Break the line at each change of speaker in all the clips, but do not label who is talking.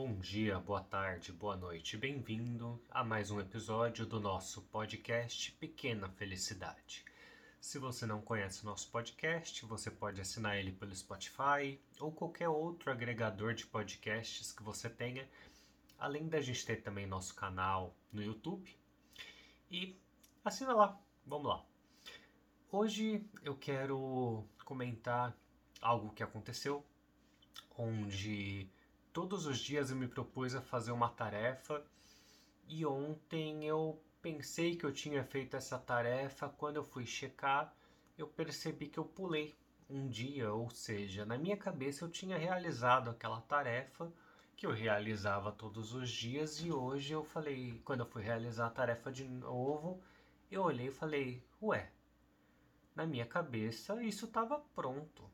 Bom dia, boa tarde, boa noite, bem-vindo a mais um episódio do nosso podcast Pequena Felicidade. Se você não conhece o nosso podcast, você pode assinar ele pelo Spotify ou qualquer outro agregador de podcasts que você tenha, além da gente ter também nosso canal no YouTube. E assina lá, vamos lá. Hoje eu quero comentar algo que aconteceu, onde todos os dias eu me propus a fazer uma tarefa e ontem eu pensei que eu tinha feito essa tarefa, quando eu fui checar, eu percebi que eu pulei um dia, ou seja, na minha cabeça eu tinha realizado aquela tarefa que eu realizava todos os dias e hoje eu falei, quando eu fui realizar a tarefa de novo, eu olhei e falei, ué, na minha cabeça isso estava pronto.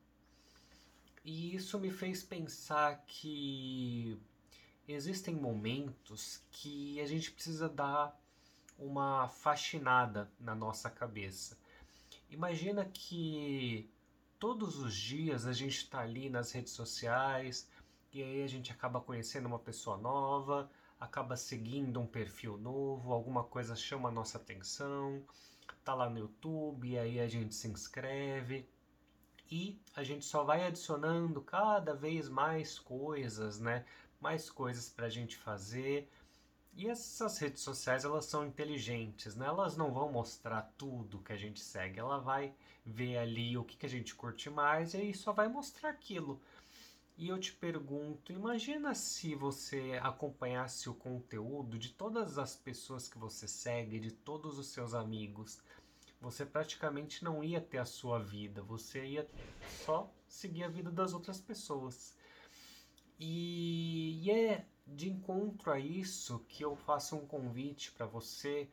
E isso me fez pensar que existem momentos que a gente precisa dar uma faxinada na nossa cabeça. Imagina que todos os dias a gente está ali nas redes sociais e aí a gente acaba conhecendo uma pessoa nova, acaba seguindo um perfil novo, alguma coisa chama a nossa atenção, tá lá no YouTube, e aí a gente se inscreve e a gente só vai adicionando cada vez mais coisas, né? Mais coisas para a gente fazer. E essas redes sociais elas são inteligentes, né? Elas não vão mostrar tudo que a gente segue, ela vai ver ali o que, que a gente curte mais e aí só vai mostrar aquilo. E eu te pergunto, imagina se você acompanhasse o conteúdo de todas as pessoas que você segue, de todos os seus amigos você praticamente não ia ter a sua vida, você ia só seguir a vida das outras pessoas. E, e é de encontro a isso que eu faço um convite para você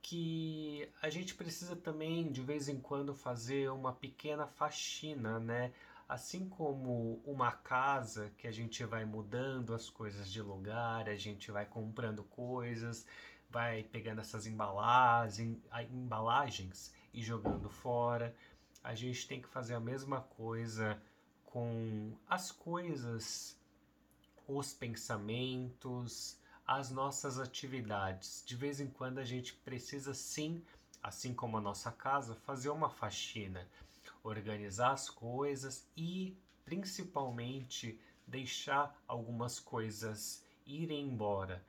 que a gente precisa também de vez em quando fazer uma pequena faxina, né? Assim como uma casa que a gente vai mudando as coisas de lugar, a gente vai comprando coisas, vai pegando essas embalagens, embalagens e jogando fora. A gente tem que fazer a mesma coisa com as coisas, os pensamentos, as nossas atividades. De vez em quando a gente precisa sim, assim como a nossa casa, fazer uma faxina, organizar as coisas e principalmente deixar algumas coisas irem embora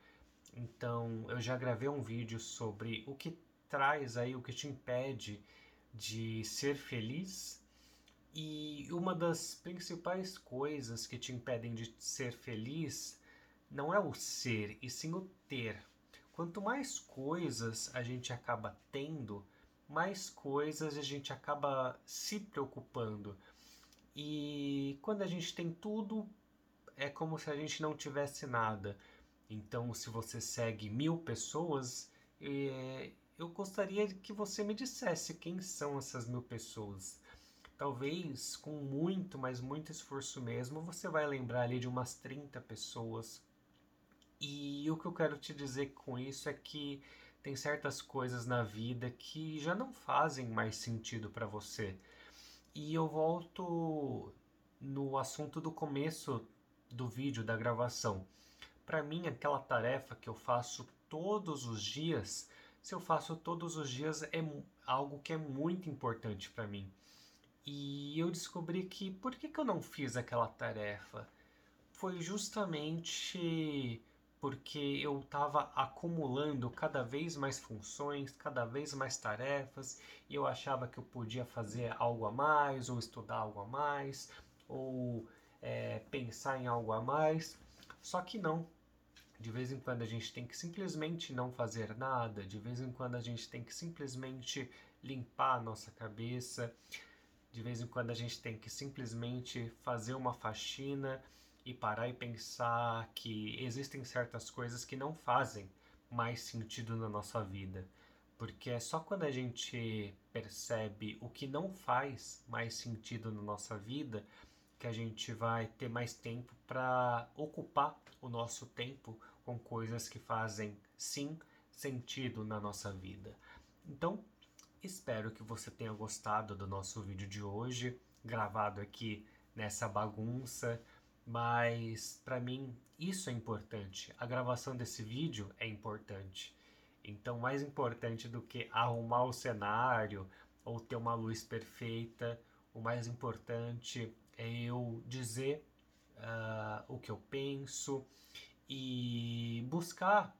então, eu já gravei um vídeo sobre o que traz aí, o que te impede de ser feliz. E uma das principais coisas que te impedem de ser feliz não é o ser, e sim o ter. Quanto mais coisas a gente acaba tendo, mais coisas a gente acaba se preocupando. E quando a gente tem tudo, é como se a gente não tivesse nada. Então, se você segue mil pessoas, é, eu gostaria que você me dissesse quem são essas mil pessoas. Talvez com muito, mas muito esforço mesmo, você vai lembrar ali de umas 30 pessoas. E o que eu quero te dizer com isso é que tem certas coisas na vida que já não fazem mais sentido para você. E eu volto no assunto do começo do vídeo, da gravação para mim, aquela tarefa que eu faço todos os dias, se eu faço todos os dias, é algo que é muito importante para mim. E eu descobri que por que, que eu não fiz aquela tarefa? Foi justamente porque eu estava acumulando cada vez mais funções, cada vez mais tarefas, e eu achava que eu podia fazer algo a mais, ou estudar algo a mais, ou é, pensar em algo a mais. Só que não, de vez em quando a gente tem que simplesmente não fazer nada, de vez em quando a gente tem que simplesmente limpar a nossa cabeça, de vez em quando a gente tem que simplesmente fazer uma faxina e parar e pensar que existem certas coisas que não fazem mais sentido na nossa vida. Porque é só quando a gente percebe o que não faz mais sentido na nossa vida que a gente vai ter mais tempo para ocupar o nosso tempo com coisas que fazem sim sentido na nossa vida. Então, espero que você tenha gostado do nosso vídeo de hoje, gravado aqui nessa bagunça, mas para mim isso é importante. A gravação desse vídeo é importante. Então, mais importante do que arrumar o cenário ou ter uma luz perfeita, o mais importante é eu dizer uh, o que eu penso e buscar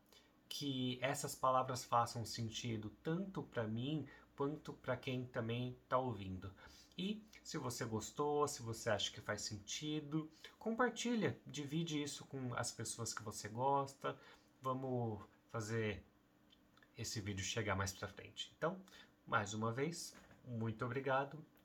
que essas palavras façam sentido tanto para mim quanto para quem também está ouvindo. E se você gostou, se você acha que faz sentido, compartilha, divide isso com as pessoas que você gosta. Vamos fazer esse vídeo chegar mais para frente. Então, mais uma vez, muito obrigado